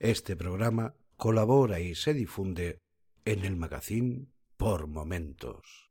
Este programa colabora y se difunde en el magazine por momentos.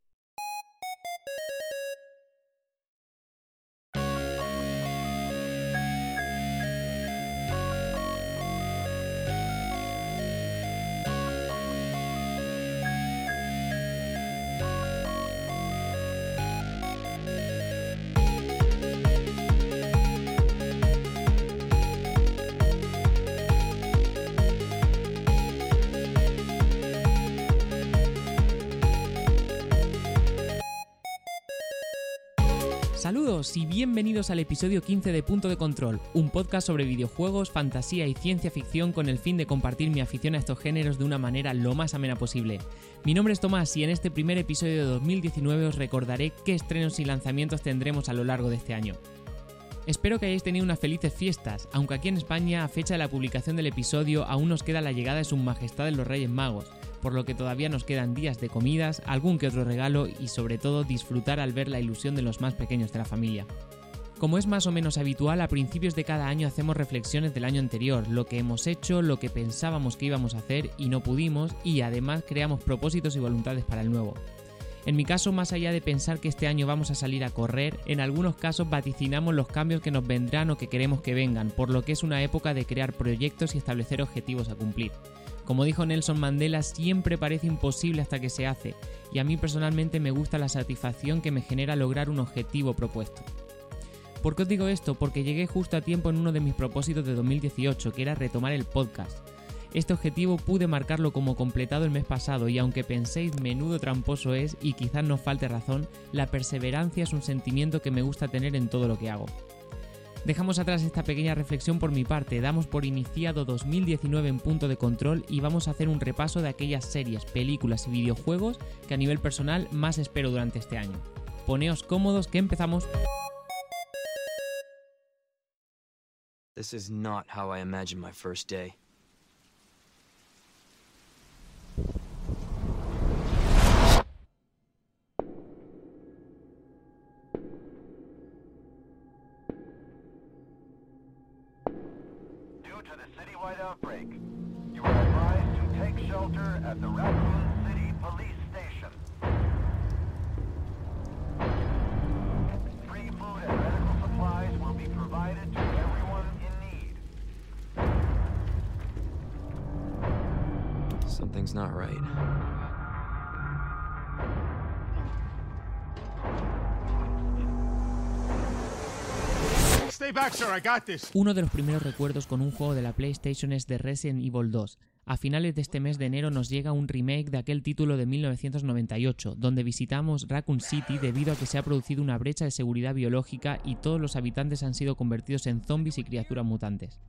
Saludos y bienvenidos al episodio 15 de Punto de Control, un podcast sobre videojuegos, fantasía y ciencia ficción con el fin de compartir mi afición a estos géneros de una manera lo más amena posible. Mi nombre es Tomás y en este primer episodio de 2019 os recordaré qué estrenos y lanzamientos tendremos a lo largo de este año. Espero que hayáis tenido unas felices fiestas, aunque aquí en España, a fecha de la publicación del episodio, aún nos queda la llegada de Su Majestad de los Reyes Magos, por lo que todavía nos quedan días de comidas, algún que otro regalo y sobre todo disfrutar al ver la ilusión de los más pequeños de la familia. Como es más o menos habitual, a principios de cada año hacemos reflexiones del año anterior, lo que hemos hecho, lo que pensábamos que íbamos a hacer y no pudimos, y además creamos propósitos y voluntades para el nuevo. En mi caso, más allá de pensar que este año vamos a salir a correr, en algunos casos vaticinamos los cambios que nos vendrán o que queremos que vengan, por lo que es una época de crear proyectos y establecer objetivos a cumplir. Como dijo Nelson Mandela, siempre parece imposible hasta que se hace, y a mí personalmente me gusta la satisfacción que me genera lograr un objetivo propuesto. ¿Por qué os digo esto? Porque llegué justo a tiempo en uno de mis propósitos de 2018, que era retomar el podcast. Este objetivo pude marcarlo como completado el mes pasado y aunque penséis menudo tramposo es y quizás nos falte razón, la perseverancia es un sentimiento que me gusta tener en todo lo que hago. Dejamos atrás esta pequeña reflexión por mi parte, damos por iniciado 2019 en punto de control y vamos a hacer un repaso de aquellas series, películas y videojuegos que a nivel personal más espero durante este año. Poneos cómodos que empezamos. Uno de los primeros recuerdos con un juego de la PlayStation es de Resident Evil 2. A finales de este mes de enero nos llega un remake de aquel título de 1998, donde visitamos Raccoon City debido a que se ha producido una brecha de seguridad biológica y todos los habitantes han sido convertidos en zombies y criaturas mutantes.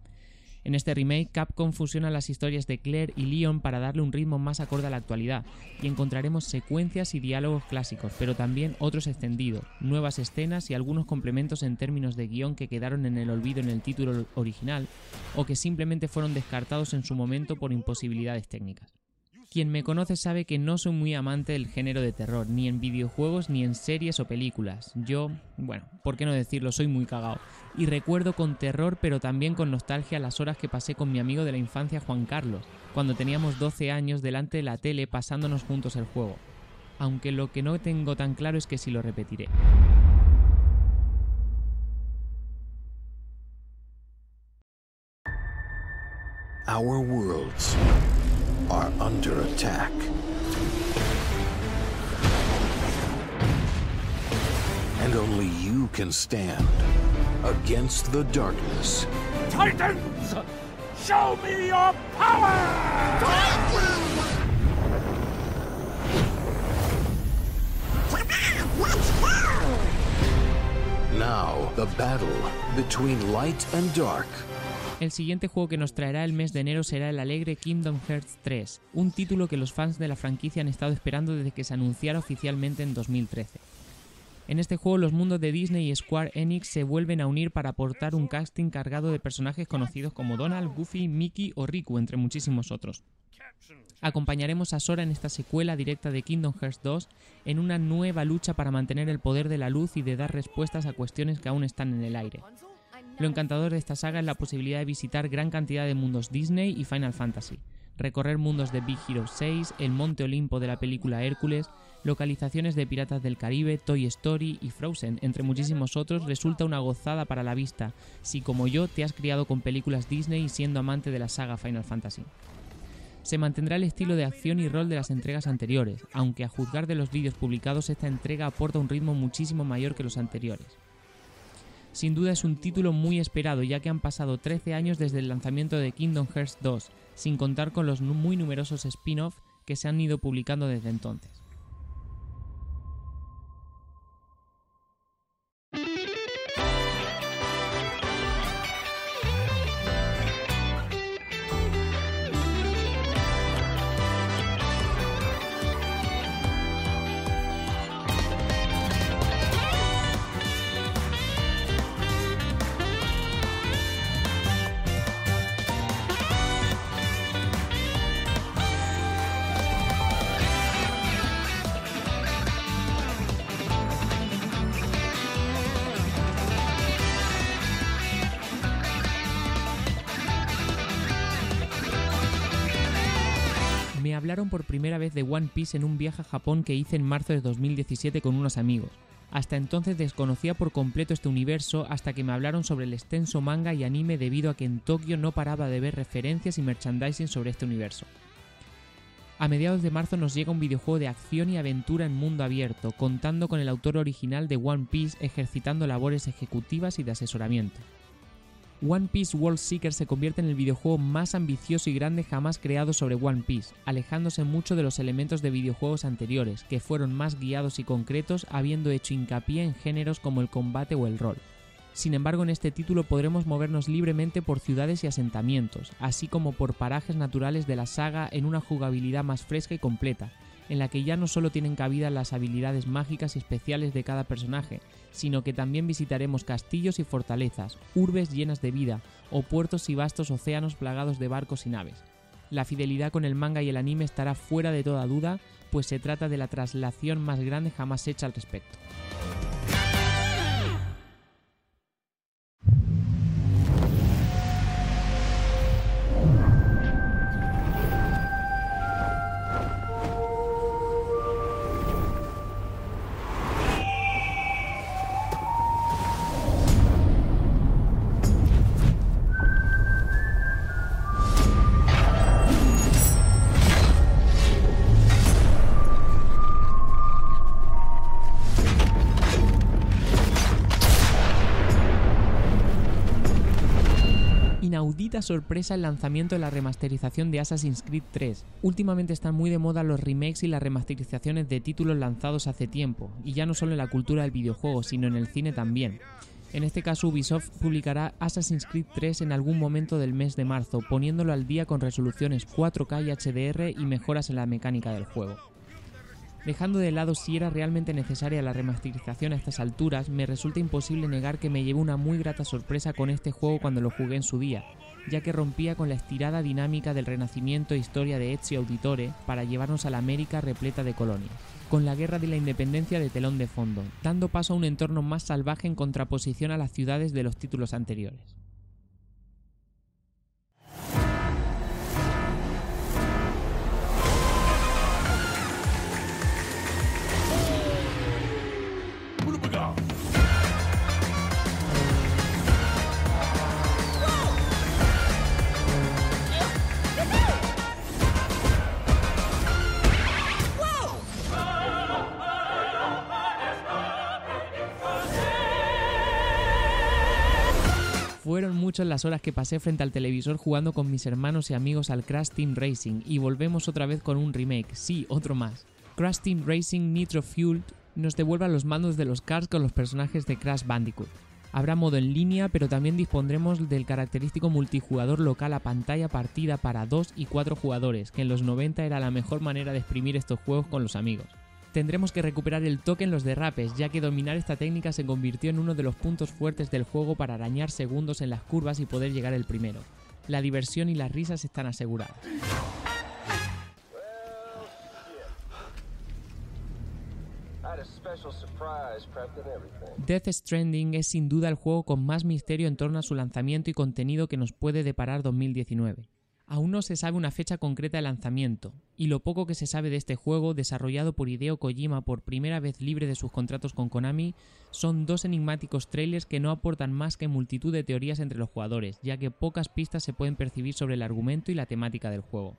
En este remake, Capcom fusiona las historias de Claire y Leon para darle un ritmo más acorde a la actualidad, y encontraremos secuencias y diálogos clásicos, pero también otros extendidos, nuevas escenas y algunos complementos en términos de guion que quedaron en el olvido en el título original, o que simplemente fueron descartados en su momento por imposibilidades técnicas. Quien me conoce sabe que no soy muy amante del género de terror, ni en videojuegos ni en series o películas. Yo, bueno, ¿por qué no decirlo? Soy muy cagao. Y recuerdo con terror pero también con nostalgia las horas que pasé con mi amigo de la infancia Juan Carlos, cuando teníamos 12 años delante de la tele pasándonos juntos el juego. Aunque lo que no tengo tan claro es que si lo repetiré. Our worlds are under attack. And only you can stand against the darkness. Titans, show me your power! Now, the battle between light and dark. El siguiente juego que nos traerá el mes de enero será el alegre Kingdom Hearts 3, un título que los fans de la franquicia han estado esperando desde que se anunciara oficialmente en 2013. En este juego los mundos de Disney y Square Enix se vuelven a unir para aportar un casting cargado de personajes conocidos como Donald, Goofy, Mickey o Riku, entre muchísimos otros. Acompañaremos a Sora en esta secuela directa de Kingdom Hearts 2 en una nueva lucha para mantener el poder de la luz y de dar respuestas a cuestiones que aún están en el aire. Lo encantador de esta saga es la posibilidad de visitar gran cantidad de mundos Disney y Final Fantasy, recorrer mundos de Big Hero 6, el Monte Olimpo de la película Hércules, localizaciones de Piratas del Caribe, Toy Story y Frozen, entre muchísimos otros, resulta una gozada para la vista, si como yo te has criado con películas Disney y siendo amante de la saga Final Fantasy. Se mantendrá el estilo de acción y rol de las entregas anteriores, aunque a juzgar de los vídeos publicados esta entrega aporta un ritmo muchísimo mayor que los anteriores. Sin duda es un título muy esperado ya que han pasado 13 años desde el lanzamiento de Kingdom Hearts 2, sin contar con los muy numerosos spin-off que se han ido publicando desde entonces. Hablaron por primera vez de One Piece en un viaje a Japón que hice en marzo de 2017 con unos amigos. Hasta entonces desconocía por completo este universo hasta que me hablaron sobre el extenso manga y anime debido a que en Tokio no paraba de ver referencias y merchandising sobre este universo. A mediados de marzo nos llega un videojuego de acción y aventura en mundo abierto, contando con el autor original de One Piece ejercitando labores ejecutivas y de asesoramiento. One Piece World Seeker se convierte en el videojuego más ambicioso y grande jamás creado sobre One Piece, alejándose mucho de los elementos de videojuegos anteriores, que fueron más guiados y concretos, habiendo hecho hincapié en géneros como el combate o el rol. Sin embargo, en este título podremos movernos libremente por ciudades y asentamientos, así como por parajes naturales de la saga en una jugabilidad más fresca y completa, en la que ya no solo tienen cabida las habilidades mágicas y especiales de cada personaje, sino que también visitaremos castillos y fortalezas, urbes llenas de vida, o puertos y vastos océanos plagados de barcos y naves. La fidelidad con el manga y el anime estará fuera de toda duda, pues se trata de la traslación más grande jamás hecha al respecto. Inaudita sorpresa el lanzamiento de la remasterización de Assassin's Creed 3. Últimamente están muy de moda los remakes y las remasterizaciones de títulos lanzados hace tiempo, y ya no solo en la cultura del videojuego, sino en el cine también. En este caso Ubisoft publicará Assassin's Creed 3 en algún momento del mes de marzo, poniéndolo al día con resoluciones 4K y HDR y mejoras en la mecánica del juego. Dejando de lado si era realmente necesaria la remasterización a estas alturas, me resulta imposible negar que me llevé una muy grata sorpresa con este juego cuando lo jugué en su día, ya que rompía con la estirada dinámica del renacimiento e historia de Ezio Auditore para llevarnos a la América repleta de colonias, con la guerra de la independencia de telón de fondo, dando paso a un entorno más salvaje en contraposición a las ciudades de los títulos anteriores. Fueron muchas las horas que pasé frente al televisor jugando con mis hermanos y amigos al Crash Team Racing y volvemos otra vez con un remake, sí, otro más. Crash Team Racing Nitro Fueled nos devuelve a los mandos de los cars con los personajes de Crash Bandicoot. Habrá modo en línea, pero también dispondremos del característico multijugador local a pantalla partida para 2 y 4 jugadores, que en los 90 era la mejor manera de exprimir estos juegos con los amigos. Tendremos que recuperar el toque en los derrapes, ya que dominar esta técnica se convirtió en uno de los puntos fuertes del juego para arañar segundos en las curvas y poder llegar el primero. La diversión y las risas están aseguradas. Death Stranding es sin duda el juego con más misterio en torno a su lanzamiento y contenido que nos puede deparar 2019. Aún no se sabe una fecha concreta de lanzamiento, y lo poco que se sabe de este juego, desarrollado por Hideo Kojima por primera vez libre de sus contratos con Konami, son dos enigmáticos trailers que no aportan más que multitud de teorías entre los jugadores, ya que pocas pistas se pueden percibir sobre el argumento y la temática del juego.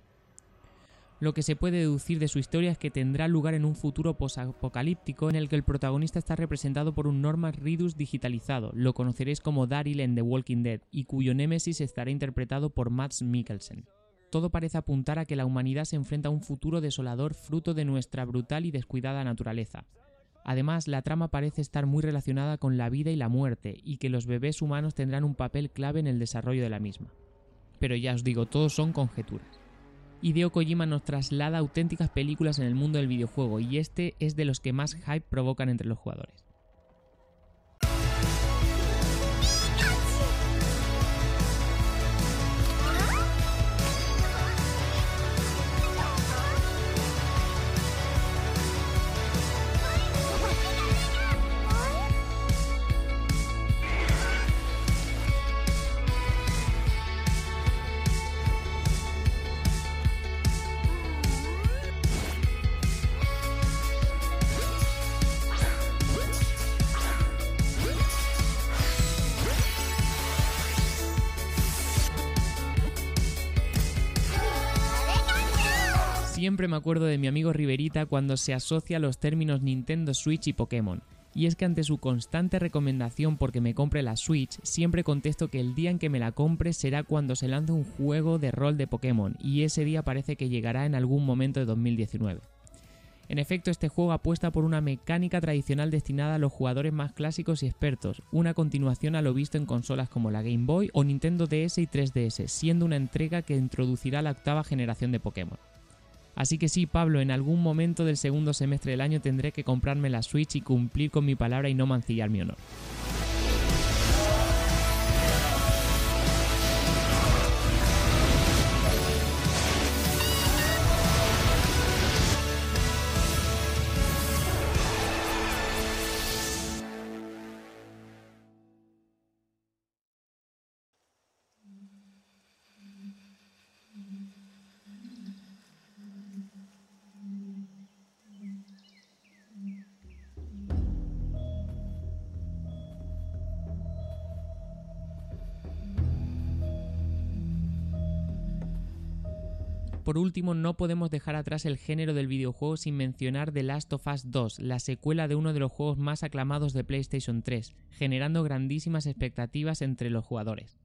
Lo que se puede deducir de su historia es que tendrá lugar en un futuro posapocalíptico en el que el protagonista está representado por un Norman Reedus digitalizado, lo conoceréis como Daryl en The Walking Dead, y cuyo némesis estará interpretado por Mads Mikkelsen. Todo parece apuntar a que la humanidad se enfrenta a un futuro desolador fruto de nuestra brutal y descuidada naturaleza. Además, la trama parece estar muy relacionada con la vida y la muerte, y que los bebés humanos tendrán un papel clave en el desarrollo de la misma. Pero ya os digo, todos son conjeturas. Hideo Kojima nos traslada auténticas películas en el mundo del videojuego y este es de los que más hype provocan entre los jugadores. Siempre me acuerdo de mi amigo Riverita cuando se asocia los términos Nintendo Switch y Pokémon. Y es que ante su constante recomendación porque me compre la Switch, siempre contesto que el día en que me la compre será cuando se lance un juego de rol de Pokémon, y ese día parece que llegará en algún momento de 2019. En efecto, este juego apuesta por una mecánica tradicional destinada a los jugadores más clásicos y expertos, una continuación a lo visto en consolas como la Game Boy o Nintendo DS y 3DS, siendo una entrega que introducirá la octava generación de Pokémon. Así que sí, Pablo, en algún momento del segundo semestre del año tendré que comprarme la Switch y cumplir con mi palabra y no mancillar mi honor. Por último, no podemos dejar atrás el género del videojuego sin mencionar The Last of Us 2, la secuela de uno de los juegos más aclamados de PlayStation 3, generando grandísimas expectativas entre los jugadores.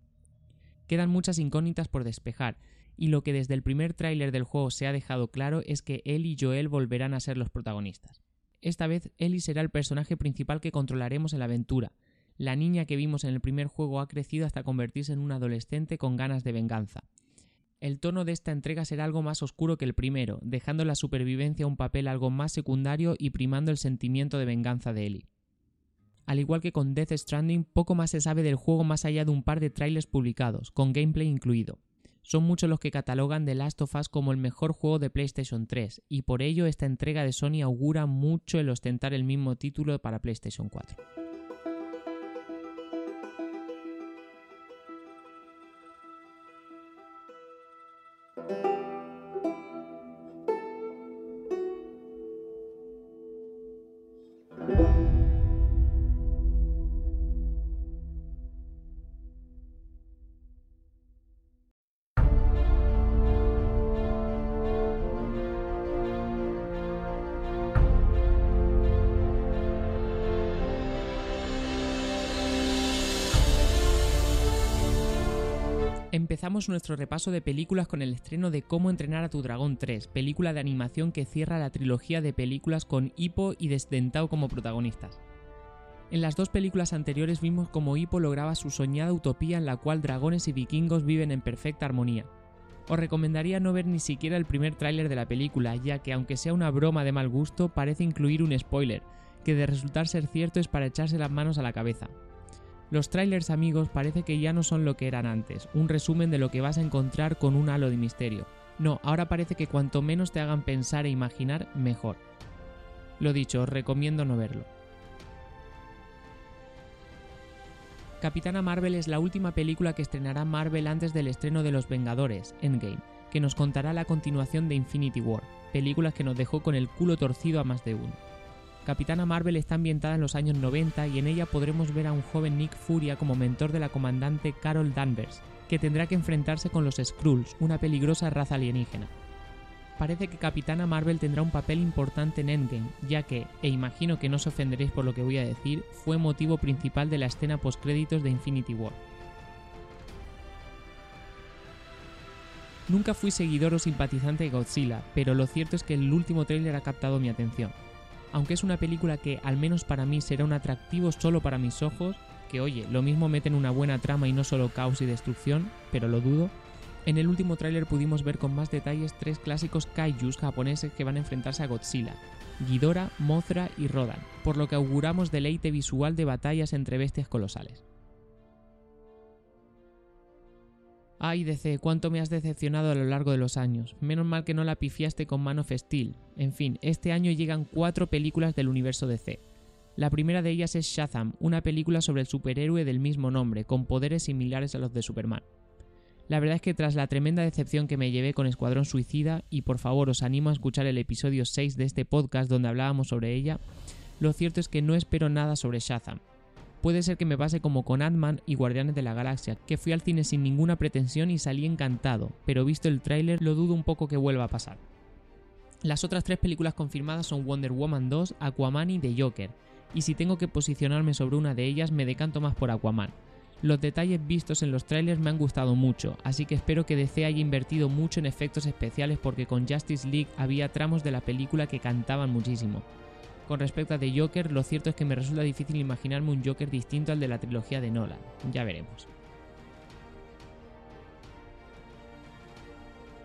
Quedan muchas incógnitas por despejar, y lo que desde el primer tráiler del juego se ha dejado claro es que Ellie y Joel volverán a ser los protagonistas. Esta vez Ellie será el personaje principal que controlaremos en la aventura. La niña que vimos en el primer juego ha crecido hasta convertirse en una adolescente con ganas de venganza. El tono de esta entrega será algo más oscuro que el primero, dejando la supervivencia un papel algo más secundario y primando el sentimiento de venganza de Ellie. Al igual que con Death Stranding, poco más se sabe del juego más allá de un par de trailers publicados, con gameplay incluido. Son muchos los que catalogan The Last of Us como el mejor juego de PlayStation 3, y por ello esta entrega de Sony augura mucho el ostentar el mismo título para PlayStation 4. Empezamos nuestro repaso de películas con el estreno de Cómo entrenar a tu dragón 3, película de animación que cierra la trilogía de películas con Hippo y Desdentado como protagonistas. En las dos películas anteriores vimos cómo Hippo lograba su soñada utopía en la cual dragones y vikingos viven en perfecta armonía. Os recomendaría no ver ni siquiera el primer tráiler de la película, ya que aunque sea una broma de mal gusto, parece incluir un spoiler, que de resultar ser cierto es para echarse las manos a la cabeza. Los trailers amigos parece que ya no son lo que eran antes, un resumen de lo que vas a encontrar con un halo de misterio. No, ahora parece que cuanto menos te hagan pensar e imaginar, mejor. Lo dicho, os recomiendo no verlo. Capitana Marvel es la última película que estrenará Marvel antes del estreno de Los Vengadores, Endgame, que nos contará la continuación de Infinity War, películas que nos dejó con el culo torcido a más de uno. Capitana Marvel está ambientada en los años 90 y en ella podremos ver a un joven Nick Furia como mentor de la comandante Carol Danvers, que tendrá que enfrentarse con los Skrulls, una peligrosa raza alienígena. Parece que Capitana Marvel tendrá un papel importante en Endgame, ya que, e imagino que no os ofenderéis por lo que voy a decir, fue motivo principal de la escena postcréditos de Infinity War. Nunca fui seguidor o simpatizante de Godzilla, pero lo cierto es que el último tráiler ha captado mi atención. Aunque es una película que, al menos para mí, será un atractivo solo para mis ojos, que oye, lo mismo meten una buena trama y no solo caos y destrucción, pero lo dudo, en el último tráiler pudimos ver con más detalles tres clásicos kaijus japoneses que van a enfrentarse a Godzilla, Ghidorah, Mothra y Rodan, por lo que auguramos deleite visual de batallas entre bestias colosales. Ay, DC, cuánto me has decepcionado a lo largo de los años. Menos mal que no la pifiaste con Man of Steel. En fin, este año llegan cuatro películas del universo DC. La primera de ellas es Shazam, una película sobre el superhéroe del mismo nombre, con poderes similares a los de Superman. La verdad es que tras la tremenda decepción que me llevé con Escuadrón Suicida, y por favor os animo a escuchar el episodio 6 de este podcast donde hablábamos sobre ella, lo cierto es que no espero nada sobre Shazam. Puede ser que me pase como con Ant-Man y Guardianes de la Galaxia, que fui al cine sin ninguna pretensión y salí encantado, pero visto el tráiler lo dudo un poco que vuelva a pasar. Las otras tres películas confirmadas son Wonder Woman 2, Aquaman y The Joker, y si tengo que posicionarme sobre una de ellas me decanto más por Aquaman, los detalles vistos en los trailers me han gustado mucho, así que espero que DC haya invertido mucho en efectos especiales porque con Justice League había tramos de la película que cantaban muchísimo. Con respecto a The Joker, lo cierto es que me resulta difícil imaginarme un Joker distinto al de la trilogía de Nolan, ya veremos.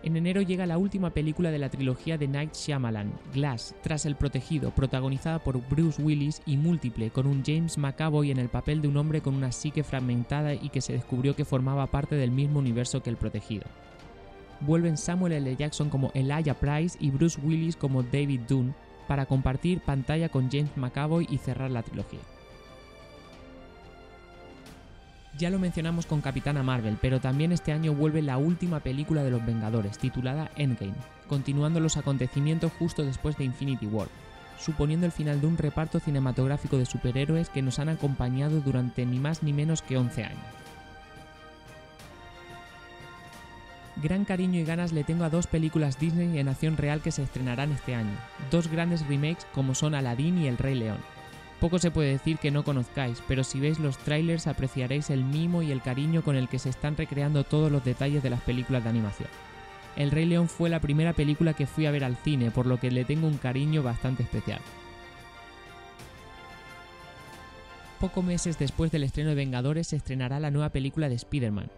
En enero llega la última película de la trilogía de Night Shyamalan, Glass, tras El Protegido, protagonizada por Bruce Willis y múltiple, con un James McAvoy en el papel de un hombre con una psique fragmentada y que se descubrió que formaba parte del mismo universo que El Protegido. Vuelven Samuel L. Jackson como Elijah Price y Bruce Willis como David Dunn para compartir pantalla con James McAvoy y cerrar la trilogía. Ya lo mencionamos con Capitana Marvel, pero también este año vuelve la última película de los Vengadores, titulada Endgame, continuando los acontecimientos justo después de Infinity War, suponiendo el final de un reparto cinematográfico de superhéroes que nos han acompañado durante ni más ni menos que 11 años. Gran cariño y ganas le tengo a dos películas Disney en acción real que se estrenarán este año, dos grandes remakes como son Aladdin y El Rey León. Poco se puede decir que no conozcáis, pero si veis los trailers apreciaréis el mimo y el cariño con el que se están recreando todos los detalles de las películas de animación. El Rey León fue la primera película que fui a ver al cine, por lo que le tengo un cariño bastante especial. Pocos meses después del estreno de Vengadores se estrenará la nueva película de Spider-Man.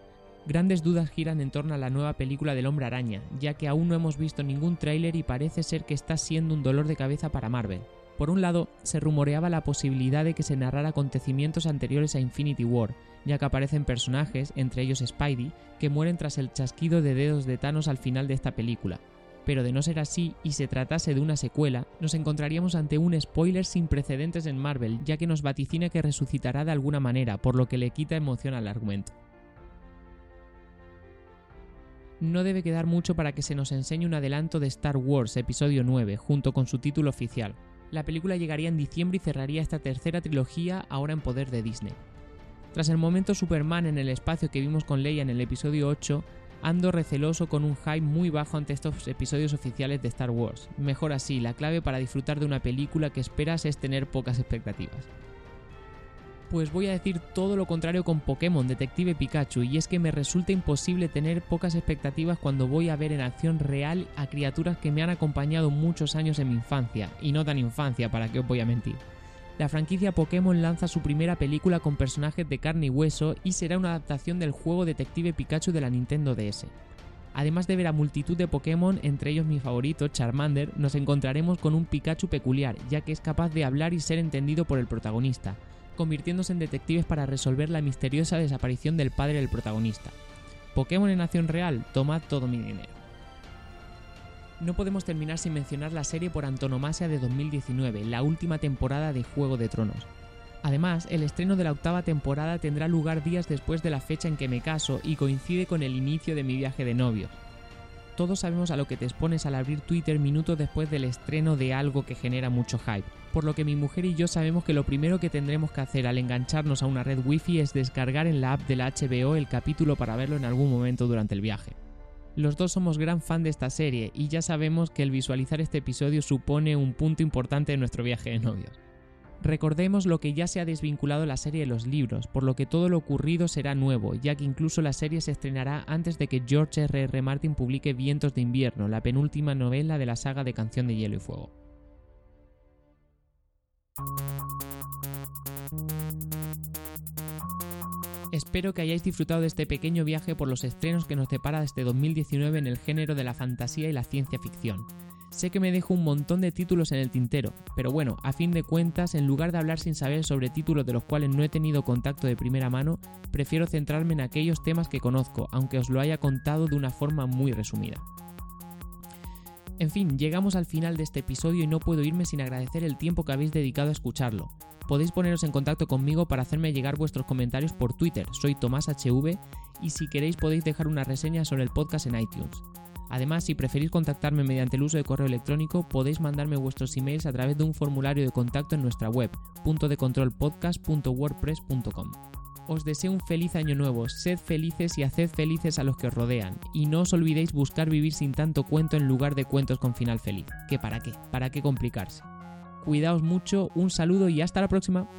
Grandes dudas giran en torno a la nueva película del Hombre Araña, ya que aún no hemos visto ningún tráiler y parece ser que está siendo un dolor de cabeza para Marvel. Por un lado, se rumoreaba la posibilidad de que se narrara acontecimientos anteriores a Infinity War, ya que aparecen personajes, entre ellos Spidey, que mueren tras el chasquido de dedos de Thanos al final de esta película. Pero de no ser así y se tratase de una secuela, nos encontraríamos ante un spoiler sin precedentes en Marvel, ya que nos vaticina que resucitará de alguna manera, por lo que le quita emoción al argumento. No debe quedar mucho para que se nos enseñe un adelanto de Star Wars Episodio 9, junto con su título oficial, la película llegaría en diciembre y cerraría esta tercera trilogía ahora en poder de Disney. Tras el momento Superman en el espacio que vimos con Leia en el episodio 8, ando receloso con un hype muy bajo ante estos episodios oficiales de Star Wars. Mejor así, la clave para disfrutar de una película que esperas es tener pocas expectativas pues voy a decir todo lo contrario con Pokémon Detective Pikachu, y es que me resulta imposible tener pocas expectativas cuando voy a ver en acción real a criaturas que me han acompañado muchos años en mi infancia, y no tan infancia, para que os voy a mentir. La franquicia Pokémon lanza su primera película con personajes de carne y hueso y será una adaptación del juego Detective Pikachu de la Nintendo DS. Además de ver a multitud de Pokémon, entre ellos mi favorito, Charmander, nos encontraremos con un Pikachu peculiar, ya que es capaz de hablar y ser entendido por el protagonista, convirtiéndose en detectives para resolver la misteriosa desaparición del padre del protagonista. Pokémon en acción real, toma todo mi dinero. No podemos terminar sin mencionar la serie por antonomasia de 2019, la última temporada de Juego de Tronos. Además, el estreno de la octava temporada tendrá lugar días después de la fecha en que me caso y coincide con el inicio de mi viaje de novios. Todos sabemos a lo que te expones al abrir Twitter minutos después del estreno de algo que genera mucho hype, por lo que mi mujer y yo sabemos que lo primero que tendremos que hacer al engancharnos a una red wifi es descargar en la app de la HBO el capítulo para verlo en algún momento durante el viaje. Los dos somos gran fan de esta serie y ya sabemos que el visualizar este episodio supone un punto importante en nuestro viaje de novios. Recordemos lo que ya se ha desvinculado la serie de los libros, por lo que todo lo ocurrido será nuevo, ya que incluso la serie se estrenará antes de que George R.R. R. Martin publique Vientos de invierno, la penúltima novela de la saga de Canción de Hielo y Fuego. Espero que hayáis disfrutado de este pequeño viaje por los estrenos que nos depara este 2019 en el género de la fantasía y la ciencia ficción. Sé que me dejo un montón de títulos en el tintero, pero bueno, a fin de cuentas, en lugar de hablar sin saber sobre títulos de los cuales no he tenido contacto de primera mano, prefiero centrarme en aquellos temas que conozco, aunque os lo haya contado de una forma muy resumida. En fin, llegamos al final de este episodio y no puedo irme sin agradecer el tiempo que habéis dedicado a escucharlo. Podéis poneros en contacto conmigo para hacerme llegar vuestros comentarios por Twitter, soy TomásHV, y si queréis podéis dejar una reseña sobre el podcast en iTunes. Además, si preferís contactarme mediante el uso de correo electrónico, podéis mandarme vuestros emails a través de un formulario de contacto en nuestra web, puntodecontrolpodcast.wordpress.com. Os deseo un feliz año nuevo, sed felices y haced felices a los que os rodean, y no os olvidéis buscar vivir sin tanto cuento en lugar de cuentos con final feliz. ¿Que para qué? ¿Para qué complicarse? Cuidaos mucho, un saludo y hasta la próxima.